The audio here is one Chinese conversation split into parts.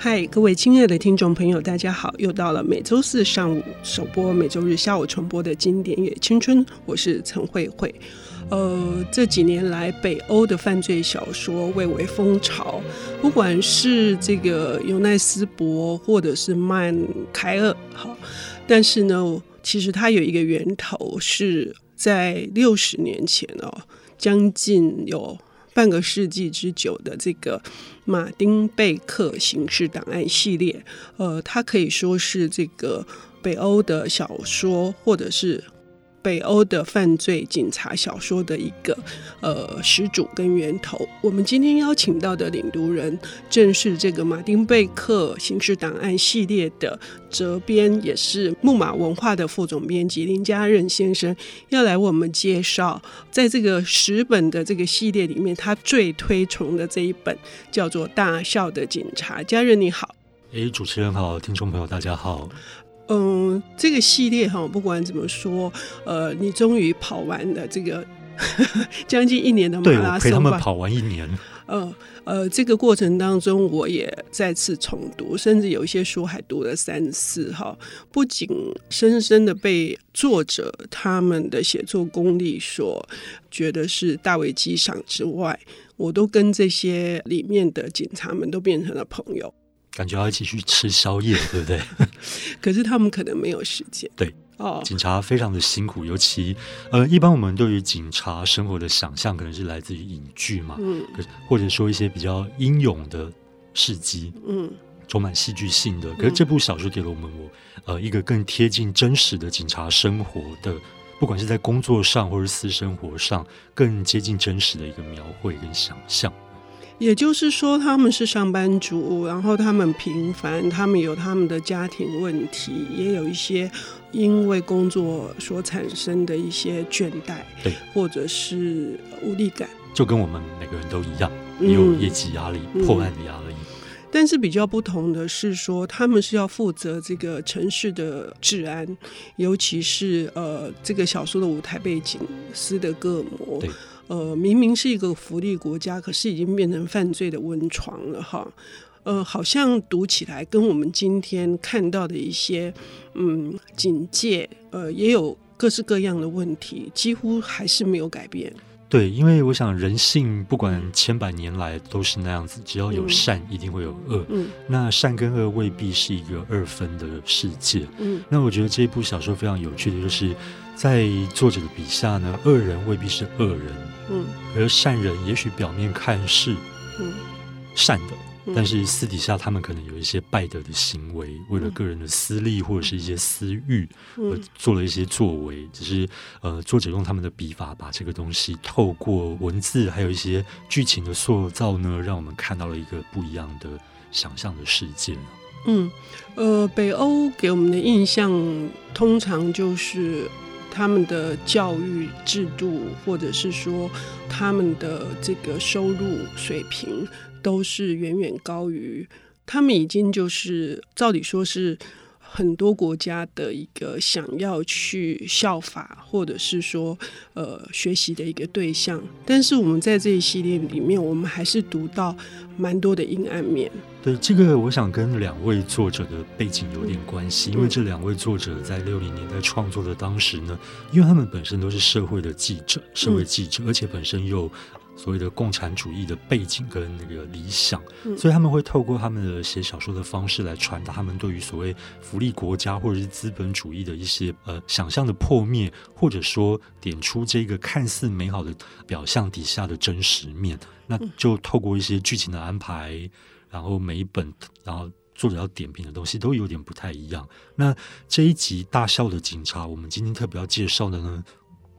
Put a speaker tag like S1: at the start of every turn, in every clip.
S1: 嗨，各位亲爱的听众朋友，大家好！又到了每周四上午首播、每周日下午重播的经典也青春，我是陈慧慧。呃，这几年来，北欧的犯罪小说蔚为风潮，不管是这个尤奈斯博或者是曼凯尔，哈，但是呢，其实它有一个源头是在六十年前哦，将近有。半个世纪之久的这个马丁贝克刑事档案系列，呃，它可以说是这个北欧的小说，或者是。北欧的犯罪警察小说的一个呃始祖跟源头。我们今天邀请到的领读人，正是这个马丁贝克刑事档案系列的责编，也是木马文化的副总编辑林家任先生，要来为我们介绍，在这个十本的这个系列里面，他最推崇的这一本叫做《大笑的警察》。家任你好，
S2: 哎，主持人好，听众朋友大家好。
S1: 嗯，这个系列哈，不管怎么说，呃，你终于跑完了这个 将近一年的马拉松
S2: 陪他们跑完一年。
S1: 呃呃，这个过程当中，我也再次重读，甚至有一些书还读了三次哈。不仅深深的被作者他们的写作功力所觉得是大为激赏之外，我都跟这些里面的警察们都变成了朋友。
S2: 感觉要一起去吃宵夜，对不对？
S1: 可是他们可能没有时间。
S2: 对，哦，警察非常的辛苦，尤其呃，一般我们对于警察生活的想象，可能是来自于影剧嘛，嗯，或者说一些比较英勇的事迹，嗯，充满戏剧性的。可是这部小说给了我们我呃一个更贴近真实的警察生活的，不管是在工作上或是私生活上，更接近真实的一个描绘跟想象。
S1: 也就是说，他们是上班族，然后他们平凡，他们有他们的家庭问题，也有一些因为工作所产生的一些倦怠，
S2: 对，
S1: 或者是无力感，
S2: 就跟我们每个人都一样，也有业绩压力、嗯、破案的压力。
S1: 但是比较不同的是说，他们是要负责这个城市的治安，尤其是呃，这个小说的舞台背景斯德哥尔摩。对。呃，明明是一个福利国家，可是已经变成犯罪的温床了哈。呃，好像读起来跟我们今天看到的一些嗯警戒，呃，也有各式各样的问题，几乎还是没有改变。
S2: 对，因为我想人性不管千百年来都是那样子，只要有善，一定会有恶。嗯，那善跟恶未必是一个二分的世界。嗯，那我觉得这一部小说非常有趣的就是，在作者的笔下呢，恶人未必是恶人，嗯，而善人也许表面看是嗯善的。但是私底下，他们可能有一些败德的行为，嗯、为了个人的私利或者是一些私欲，而做了一些作为。嗯、只是呃，作者用他们的笔法，把这个东西透过文字，还有一些剧情的塑造呢，让我们看到了一个不一样的想象的世界。
S1: 嗯，呃，北欧给我们的印象，通常就是他们的教育制度，或者是说他们的这个收入水平。都是远远高于他们，已经就是照理说是很多国家的一个想要去效法，或者是说呃学习的一个对象。但是我们在这一系列里面，我们还是读到蛮多的阴暗面。
S2: 对，这个，我想跟两位作者的背景有点关系，因为这两位作者在六零年代创作的当时呢，因为他们本身都是社会的记者，社会记者，而且本身又。所谓的共产主义的背景跟那个理想，所以他们会透过他们的写小说的方式来传达他们对于所谓福利国家或者是资本主义的一些呃想象的破灭，或者说点出这个看似美好的表象底下的真实面。那就透过一些剧情的安排，然后每一本然后作者要点评的东西都有点不太一样。那这一集大笑的警察，我们今天特别要介绍的呢，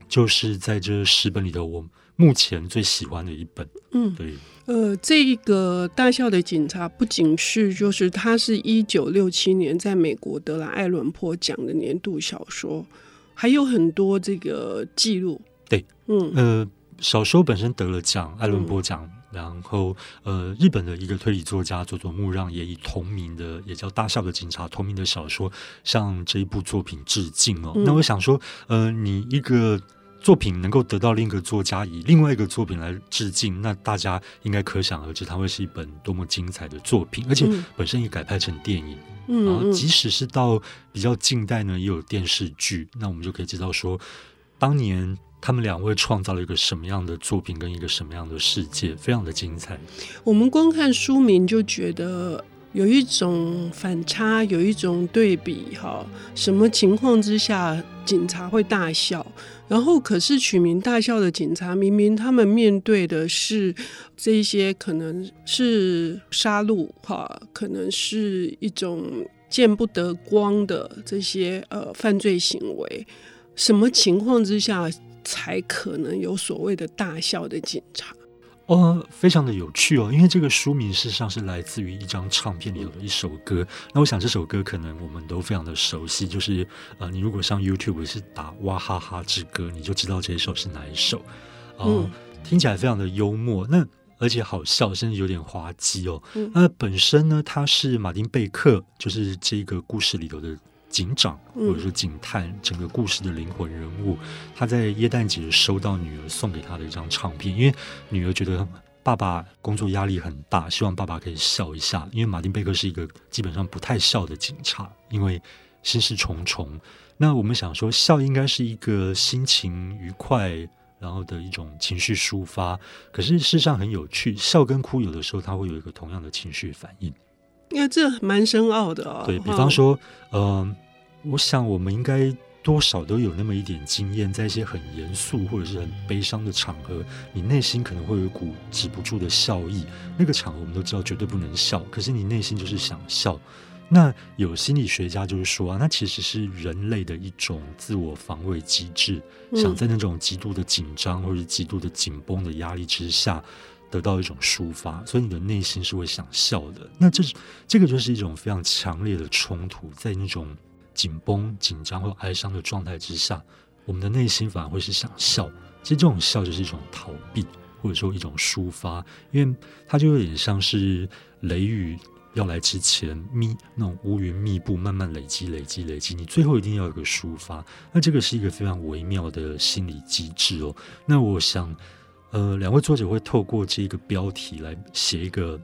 S2: 就是在这十本里的我。目前最喜欢的一本，嗯，对，
S1: 呃，这个大校的警察不仅是就是他是一九六七年在美国得了艾伦坡奖的年度小说，还有很多这个记录，
S2: 对，嗯，呃，小说本身得了奖，艾伦坡奖，嗯、然后呃，日本的一个推理作家佐佐木让也以同名的也叫大笑的警察同名的小说向这一部作品致敬哦。嗯、那我想说，呃，你一个。作品能够得到另一个作家以另外一个作品来致敬，那大家应该可想而知，它会是一本多么精彩的作品，而且本身也改拍成电影。嗯，然后即使是到比较近代呢，也有电视剧，那我们就可以知道说，当年他们两位创造了一个什么样的作品跟一个什么样的世界，非常的精彩。
S1: 我们光看书名就觉得。有一种反差，有一种对比，哈，什么情况之下警察会大笑？然后可是取名大笑的警察，明明他们面对的是这些可能是杀戮，哈，可能是一种见不得光的这些呃犯罪行为，什么情况之下才可能有所谓的大笑的警察？
S2: 哦，非常的有趣哦，因为这个书名事实上是来自于一张唱片里的一首歌。那我想这首歌可能我们都非常的熟悉，就是呃，你如果上 YouTube 是打“哇哈哈之歌”，你就知道这一首是哪一首。呃、嗯，听起来非常的幽默，那而且好笑，甚至有点滑稽哦。那本身呢，他是马丁贝克，就是这个故事里头的。警长或者说警探，整个故事的灵魂人物，他在耶诞节收到女儿送给他的一张唱片，因为女儿觉得爸爸工作压力很大，希望爸爸可以笑一下。因为马丁贝克是一个基本上不太笑的警察，因为心事重重。那我们想说，笑应该是一个心情愉快，然后的一种情绪抒发。可是事实上很有趣，笑跟哭有的时候它会有一个同样的情绪反应。
S1: 因为这蛮深奥的哦。
S2: 对，比方说，嗯、呃，我想我们应该多少都有那么一点经验，在一些很严肃或者是很悲伤的场合，你内心可能会有一股止不住的笑意。那个场合我们都知道绝对不能笑，可是你内心就是想笑。那有心理学家就是说啊，那其实是人类的一种自我防卫机制，嗯、想在那种极度的紧张或者极度的紧绷的压力之下。得到一种抒发，所以你的内心是会想笑的。那这是这个就是一种非常强烈的冲突，在那种紧绷、紧张或哀伤的状态之下，我们的内心反而会是想笑。其实这种笑就是一种逃避，或者说一种抒发，因为它就有点像是雷雨要来之前，密那种乌云密布，慢慢累积、累积、累积，你最后一定要有个抒发。那这个是一个非常微妙的心理机制哦。那我想。呃，两位作者会透过这个标题来写一个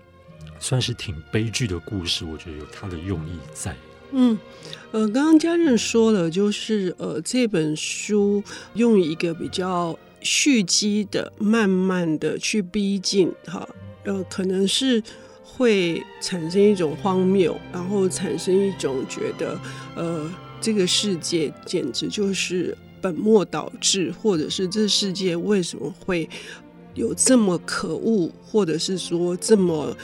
S2: 算是挺悲剧的故事，我觉得有他的用意在。
S1: 嗯，呃，刚刚嘉任说了，就是呃，这本书用一个比较蓄积的、慢慢的去逼近，哈，呃，可能是会产生一种荒谬，然后产生一种觉得，呃，这个世界简直就是。本末倒置，或者是这世界为什么会有这么可恶，或者是说这么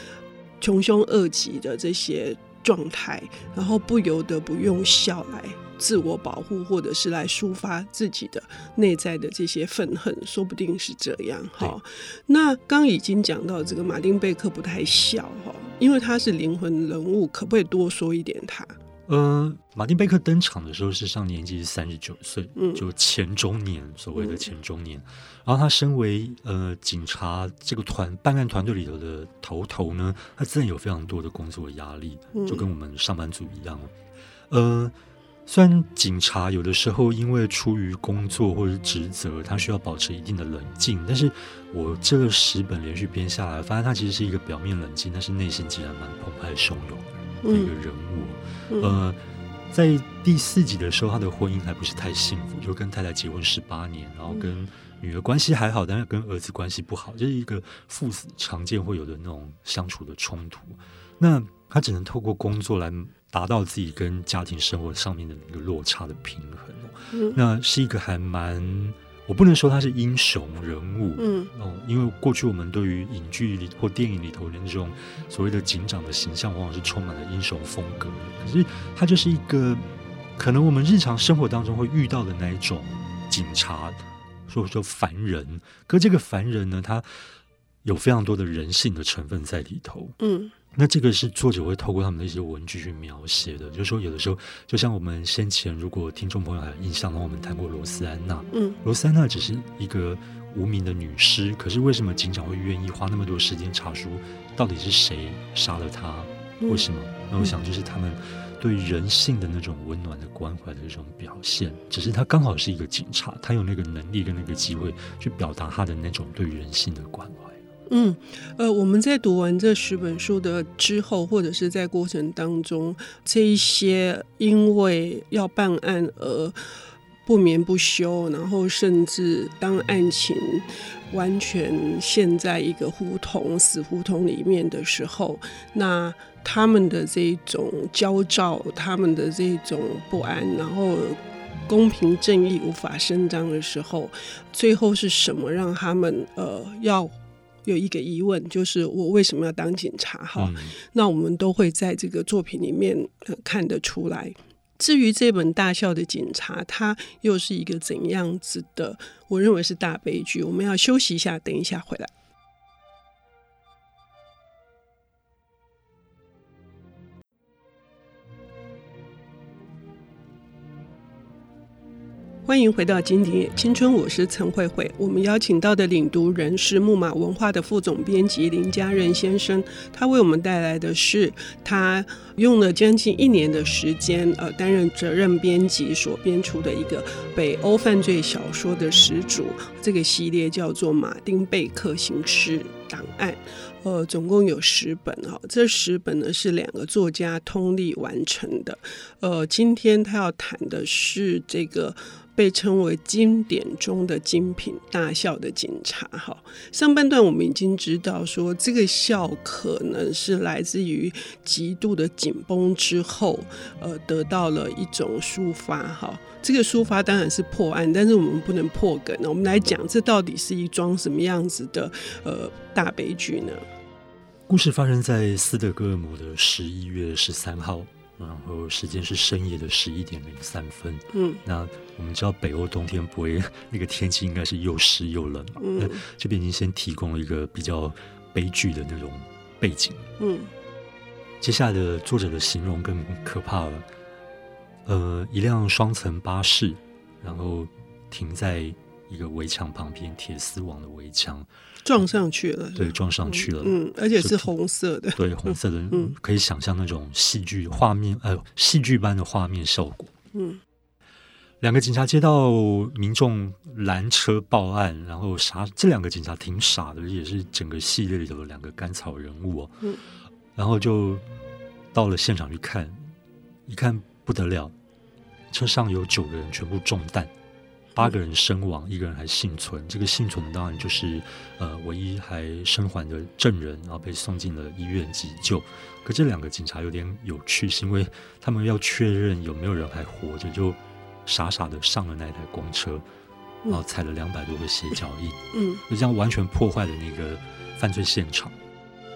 S1: 穷凶恶极的这些状态，然后不由得不用笑来自我保护，或者是来抒发自己的内在的这些愤恨，说不定是这样哈。那刚已经讲到这个马丁贝克不太笑哈，因为他是灵魂人物，可不可以多说一点他？
S2: 呃，马丁贝克登场的时候，是上年纪是三十九岁，嗯，就前中年，所谓的前中年。嗯、然后他身为呃警察这个团办案团队里头的头头呢，他自然有非常多的工作压力，就跟我们上班族一样。嗯、呃，虽然警察有的时候因为出于工作或者是职责，他需要保持一定的冷静，但是我这个十本连续编下来，发现他其实是一个表面冷静，但是内心其实蛮澎湃汹涌的一个人物。嗯呃，在第四集的时候，他的婚姻还不是太幸福，就跟太太结婚十八年，然后跟女儿关系还好，但是跟儿子关系不好，就是一个父子常见会有的那种相处的冲突。那他只能透过工作来达到自己跟家庭生活上面的一个落差的平衡。那是一个还蛮。我不能说他是英雄人物，嗯，哦，因为过去我们对于影剧里或电影里头的那种所谓的警长的形象，往往是充满了英雄风格。可是他就是一个可能我们日常生活当中会遇到的那一种警察，或者说凡人。可这个凡人呢，他有非常多的人性的成分在里头，嗯。那这个是作者会透过他们的一些文具去描写的，就是说有的时候，就像我们先前如果听众朋友还有印象的话，我们谈过罗斯安娜，嗯，罗斯安娜只是一个无名的女尸，可是为什么警长会愿意花那么多时间查出到底是谁杀了她？为什么？那我想就是他们对人性的那种温暖的关怀的一种表现。只是他刚好是一个警察，他有那个能力跟那个机会去表达他的那种对人性的关怀。
S1: 嗯，呃，我们在读完这十本书的之后，或者是在过程当中，这一些因为要办案而不眠不休，然后甚至当案情完全陷在一个胡同、死胡同里面的时候，那他们的这种焦躁，他们的这种不安，然后公平正义无法伸张的时候，最后是什么让他们呃要？有一个疑问，就是我为什么要当警察？哈、嗯，那我们都会在这个作品里面、呃、看得出来。至于这本《大笑的警察》，它又是一个怎样子的？我认为是大悲剧。我们要休息一下，等一下回来。欢迎回到《经典青春》，我是陈慧慧。我们邀请到的领读人是木马文化的副总编辑林家任先生，他为我们带来的是他用了将近一年的时间，呃，担任责任编辑所编出的一个北欧犯罪小说的始祖。这个系列叫做《马丁贝克刑事档案》，呃，总共有十本哈，这十本呢是两个作家通力完成的。呃，今天他要谈的是这个。被称为经典中的精品，大笑的警察。哈，上半段我们已经知道说，这个笑可能是来自于极度的紧绷之后，呃，得到了一种抒发。哈，这个抒发当然是破案，但是我们不能破梗。我们来讲，这到底是一桩什么样子的呃大悲剧呢？
S2: 故事发生在斯德哥尔摩的十一月十三号。然后时间是深夜的十一点零三分。嗯，那我们知道北欧冬天不会，那个天气应该是又湿又冷嘛。嗯，那这边已经先提供了一个比较悲剧的那种背景。嗯，接下来的作者的形容更可怕了。呃，一辆双层巴士，然后停在一个围墙旁边，铁丝网的围墙。
S1: 撞上去了，
S2: 对，撞上去了，
S1: 嗯，而且是红色的，
S2: 对，红色的，嗯，可以想象那种戏剧画面，哎呦，戏剧般的画面效果，嗯，两个警察接到民众拦车报案，然后傻，这两个警察挺傻的，也是整个系列里头的两个甘草人物哦，嗯，然后就到了现场去看，一看不得了，车上有九个人全部中弹。八个人身亡，一个人还幸存。这个幸存的当然就是呃唯一还生还的证人，然后被送进了医院急救。可这两个警察有点有趣，是因为他们要确认有没有人还活着，就傻傻的上了那台公车，然后踩了两百多个鞋脚印，嗯，就这样完全破坏了那个犯罪现场。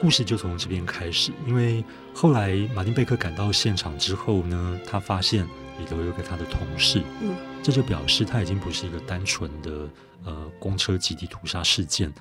S2: 故事就从这边开始，因为后来马丁贝克赶到现场之后呢，他发现。里头有个他的同事，嗯，这就表示他已经不是一个单纯的呃公车集体屠杀事件，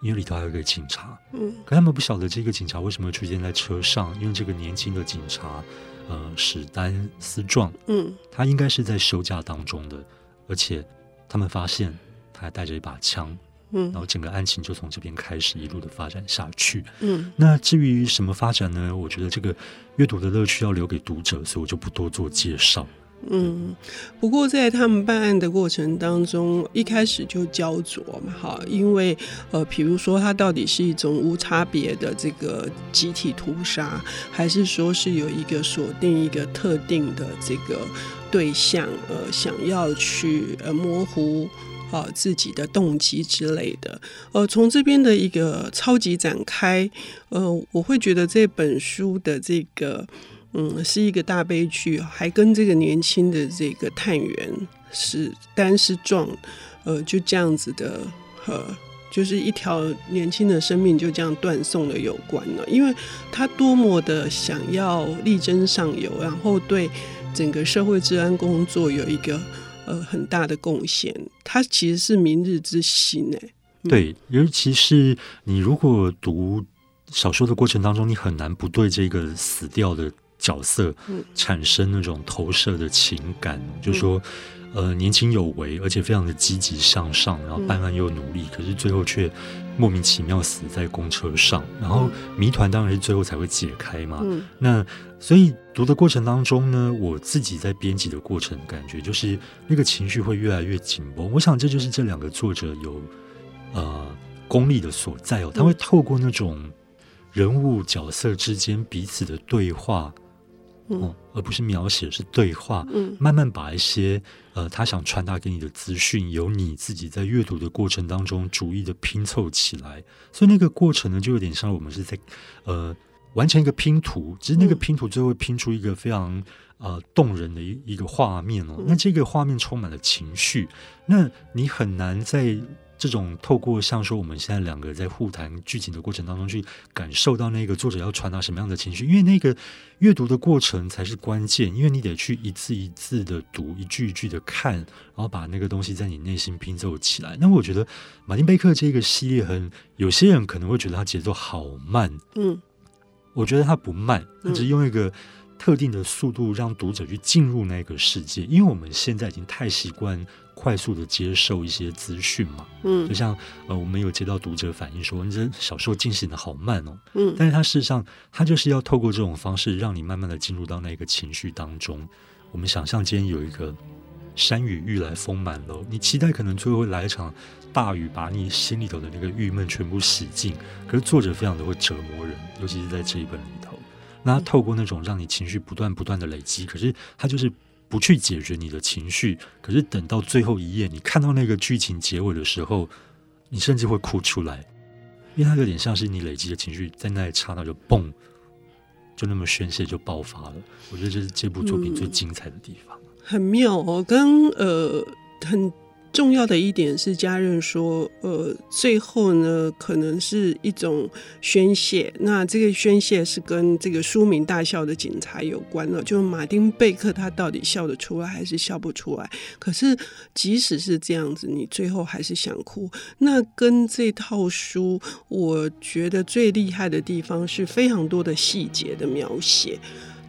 S2: 因为里头还有一个警察，嗯，可他们不晓得这个警察为什么会出现在车上，因为这个年轻的警察呃史丹斯壮，嗯，他应该是在休假当中的，而且他们发现他还带着一把枪，嗯，然后整个案情就从这边开始一路的发展下去，嗯，那至于什么发展呢？我觉得这个阅读的乐趣要留给读者，所以我就不多做介绍。
S1: 嗯，不过在他们办案的过程当中，一开始就焦灼嘛，哈，因为呃，比如说他到底是一种无差别的这个集体屠杀，还是说是有一个锁定一个特定的这个对象，呃，想要去呃模糊啊自己的动机之类的，呃，从这边的一个超级展开，呃，我会觉得这本书的这个。嗯，是一个大悲剧，还跟这个年轻的这个探员是单是撞，呃，就这样子的，呃，就是一条年轻的生命就这样断送了有关了。因为他多么的想要力争上游，然后对整个社会治安工作有一个呃很大的贡献，他其实是明日之星哎。
S2: 对，尤其是你如果读小说的过程当中，你很难不对这个死掉的。角色产生那种投射的情感，嗯、就是说，呃年轻有为，而且非常的积极向上，然后办案又努力，嗯、可是最后却莫名其妙死在公车上，然后谜团当然是最后才会解开嘛。嗯、那所以读的过程当中呢，我自己在编辑的过程感觉就是那个情绪会越来越紧绷。我想这就是这两个作者有呃功力的所在哦，他会透过那种人物角色之间彼此的对话。嗯，而不是描写，是对话。嗯，慢慢把一些呃，他想传达给你的资讯，由你自己在阅读的过程当中逐一的拼凑起来。所以那个过程呢，就有点像我们是在呃完成一个拼图，其实那个拼图最后会拼出一个非常呃动人的一一个画面哦。那这个画面充满了情绪，那你很难在。这种透过像说我们现在两个在互谈剧情的过程当中去感受到那个作者要传达什么样的情绪，因为那个阅读的过程才是关键，因为你得去一字一字的读，一句一句的看，然后把那个东西在你内心拼凑起来。那我觉得马丁贝克这个系列很，有些人可能会觉得他节奏好慢，嗯，我觉得他不慢，他只是用一个特定的速度让读者去进入那个世界，因为我们现在已经太习惯。快速的接受一些资讯嘛，嗯，就像呃，我们有接到读者反映说，你这小说进行的好慢哦，嗯，但是它事实上，它就是要透过这种方式，让你慢慢的进入到那个情绪当中。我们想象间有一个山雨欲来风满楼，你期待可能最后会来一场大雨，把你心里头的那个郁闷全部洗净。可是作者非常的会折磨人，尤其是在这一本里头，那他透过那种让你情绪不断不断的累积，可是他就是。不去解决你的情绪，可是等到最后一页，你看到那个剧情结尾的时候，你甚至会哭出来，因为它有点像是你累积的情绪，在那一刹那就嘣，就那么宣泄就爆发了。我觉得这是这部作品最精彩的地方。
S1: 很妙哦，跟呃很。重要的一点是，家人说，呃，最后呢，可能是一种宣泄。那这个宣泄是跟这个书名“大笑的警察”有关了。就是马丁贝克他到底笑得出来还是笑不出来？可是即使是这样子，你最后还是想哭。那跟这套书，我觉得最厉害的地方是非常多的细节的描写。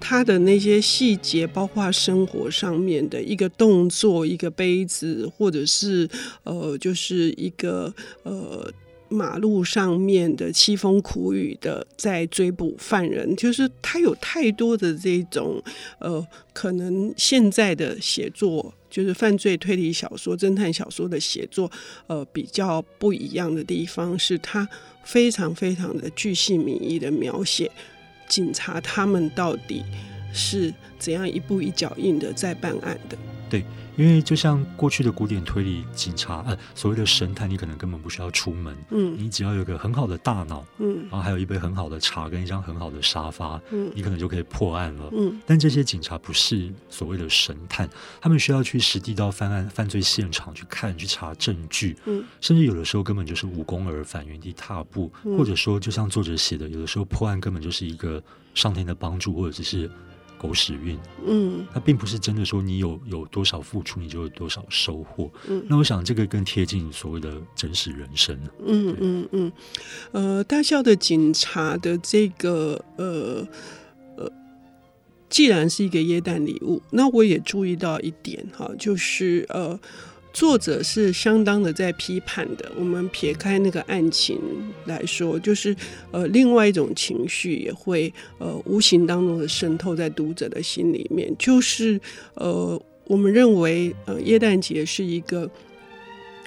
S1: 他的那些细节，包括生活上面的一个动作，一个杯子，或者是呃，就是一个呃，马路上面的凄风苦雨的在追捕犯人，就是他有太多的这种呃，可能现在的写作就是犯罪推理小说、侦探小说的写作，呃，比较不一样的地方是，他非常非常的巨细靡遗的描写。警察他们到底是怎样一步一脚印的在办案的？
S2: 对。因为就像过去的古典推理警察，呃，所谓的神探，你可能根本不需要出门，嗯，你只要有一个很好的大脑，嗯，然后还有一杯很好的茶跟一张很好的沙发，嗯，你可能就可以破案了，嗯。但这些警察不是所谓的神探，他们需要去实地到犯案犯罪现场去看、去查证据，嗯，甚至有的时候根本就是无功而返、原地踏步，嗯，或者说就像作者写的，有的时候破案根本就是一个上天的帮助，或者只是。狗屎运，嗯，它并不是真的说你有有多少付出，你就有多少收获。嗯，那我想这个更贴近所谓的真实人生。
S1: 嗯嗯嗯，呃，大笑的警察的这个呃呃，既然是一个耶诞礼物，那我也注意到一点哈，就是呃。作者是相当的在批判的。我们撇开那个案情来说，就是呃，另外一种情绪也会呃无形当中的渗透在读者的心里面。就是呃，我们认为呃，耶诞节是一个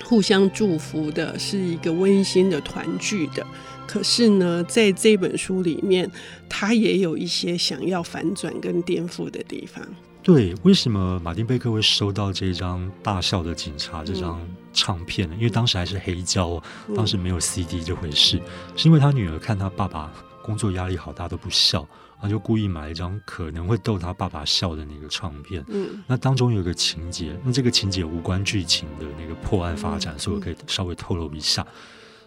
S1: 互相祝福的，是一个温馨的团聚的。可是呢，在这本书里面，他也有一些想要反转跟颠覆的地方。
S2: 对，为什么马丁贝克会收到这张《大笑的警察》这张唱片呢？因为当时还是黑胶，当时没有 CD 这回事，是因为他女儿看他爸爸工作压力好大都不笑，然后就故意买一张可能会逗他爸爸笑的那个唱片。嗯，那当中有一个情节，那这个情节无关剧情的那个破案发展，所以我可以稍微透露一下。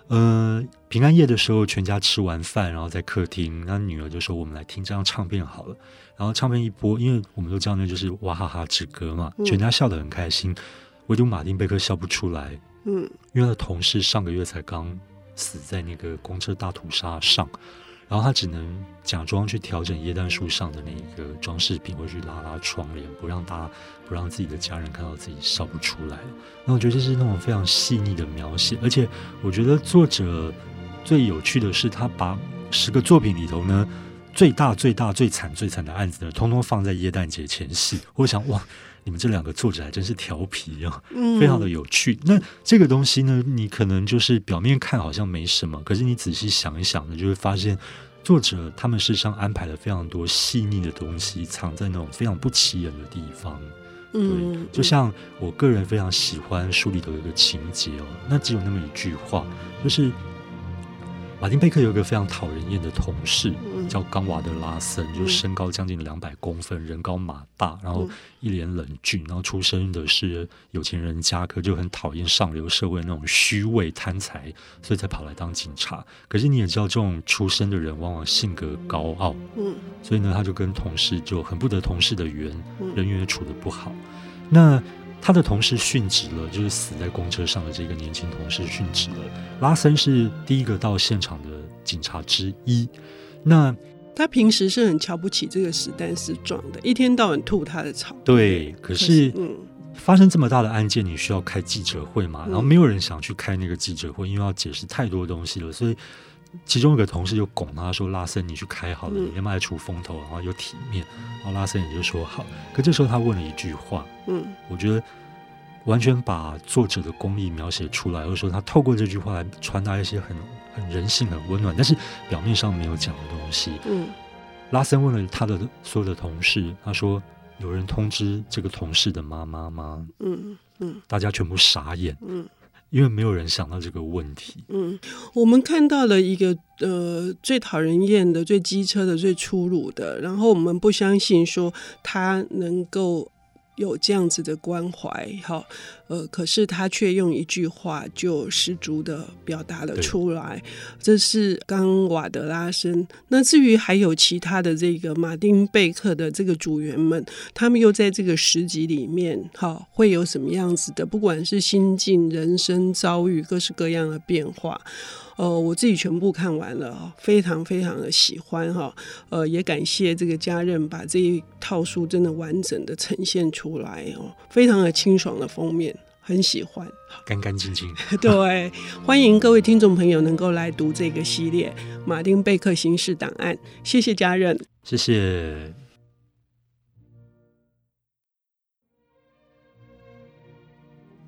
S2: 呃，平安夜的时候，全家吃完饭，然后在客厅，那女儿就说：“我们来听这张唱片好了。”然后唱片一播，因为我们都知道那就是娃哈哈之歌嘛，全家笑得很开心，唯独马丁贝克笑不出来。嗯，因为他的同事上个月才刚死在那个公车大屠杀上，然后他只能假装去调整椰蛋树上的那个装饰品，或者去拉拉窗帘，不让大家不让自己的家人看到自己笑不出来。那我觉得这是那种非常细腻的描写，而且我觉得作者最有趣的是，他把十个作品里头呢。最大、最大、最惨、最惨的案子呢，通通放在耶诞节前夕。我想，哇，你们这两个作者还真是调皮啊，非常的有趣。嗯、那这个东西呢，你可能就是表面看好像没什么，可是你仔细想一想呢，就会发现作者他们事实上安排了非常多细腻的东西，藏在那种非常不起眼的地方。嗯，对，就像我个人非常喜欢书里头有一个情节哦，那只有那么一句话，就是。马丁贝克有一个非常讨人厌的同事，叫冈瓦德拉森，就是身高将近两百公分，人高马大，然后一脸冷峻，然后出生的是有钱人家，可就很讨厌上流社会那种虚伪贪财，所以才跑来当警察。可是你也知道，这种出身的人往往性格高傲，嗯，所以呢，他就跟同事就很不得同事的缘，人缘也处得不好。那他的同事殉职了，就是死在公车上的这个年轻同事殉职了。拉森是第一个到现场的警察之一。那
S1: 他平时是很瞧不起这个史丹斯壮的，一天到晚吐他的槽。
S2: 对，可是，嗯，发生这么大的案件，你需要开记者会嘛？然后没有人想去开那个记者会，因为要解释太多东西了，所以。其中一个同事就拱他说：“拉森，你去开好了，你他妈还出风头，然后又体面。”然后拉森也就说：“好。”可这时候他问了一句话，嗯，我觉得完全把作者的功力描写出来，或者说他透过这句话来传达一些很很人性、很温暖，但是表面上没有讲的东西。嗯，拉森问了他的所有的同事，他说：“有人通知这个同事的妈妈吗？”嗯嗯，大家全部傻眼。嗯。因为没有人想到这个问题。
S1: 嗯，我们看到了一个呃最讨人厌的、最机车的、最粗鲁的，然后我们不相信说他能够。有这样子的关怀，哈，呃，可是他却用一句话就十足的表达了出来。这是刚瓦德拉森。那至于还有其他的这个马丁贝克的这个组员们，他们又在这个十集里面，哈，会有什么样子的？不管是心境、人生遭遇，各式各样的变化。呃，我自己全部看完了，非常非常的喜欢哈。呃，也感谢这个家人把这一套书真的完整的呈现出来哦，非常的清爽的封面，很喜欢，
S2: 干干净净。
S1: 对，欢迎各位听众朋友能够来读这个系列《马丁贝克刑事档案》，谢谢家人，
S2: 谢谢。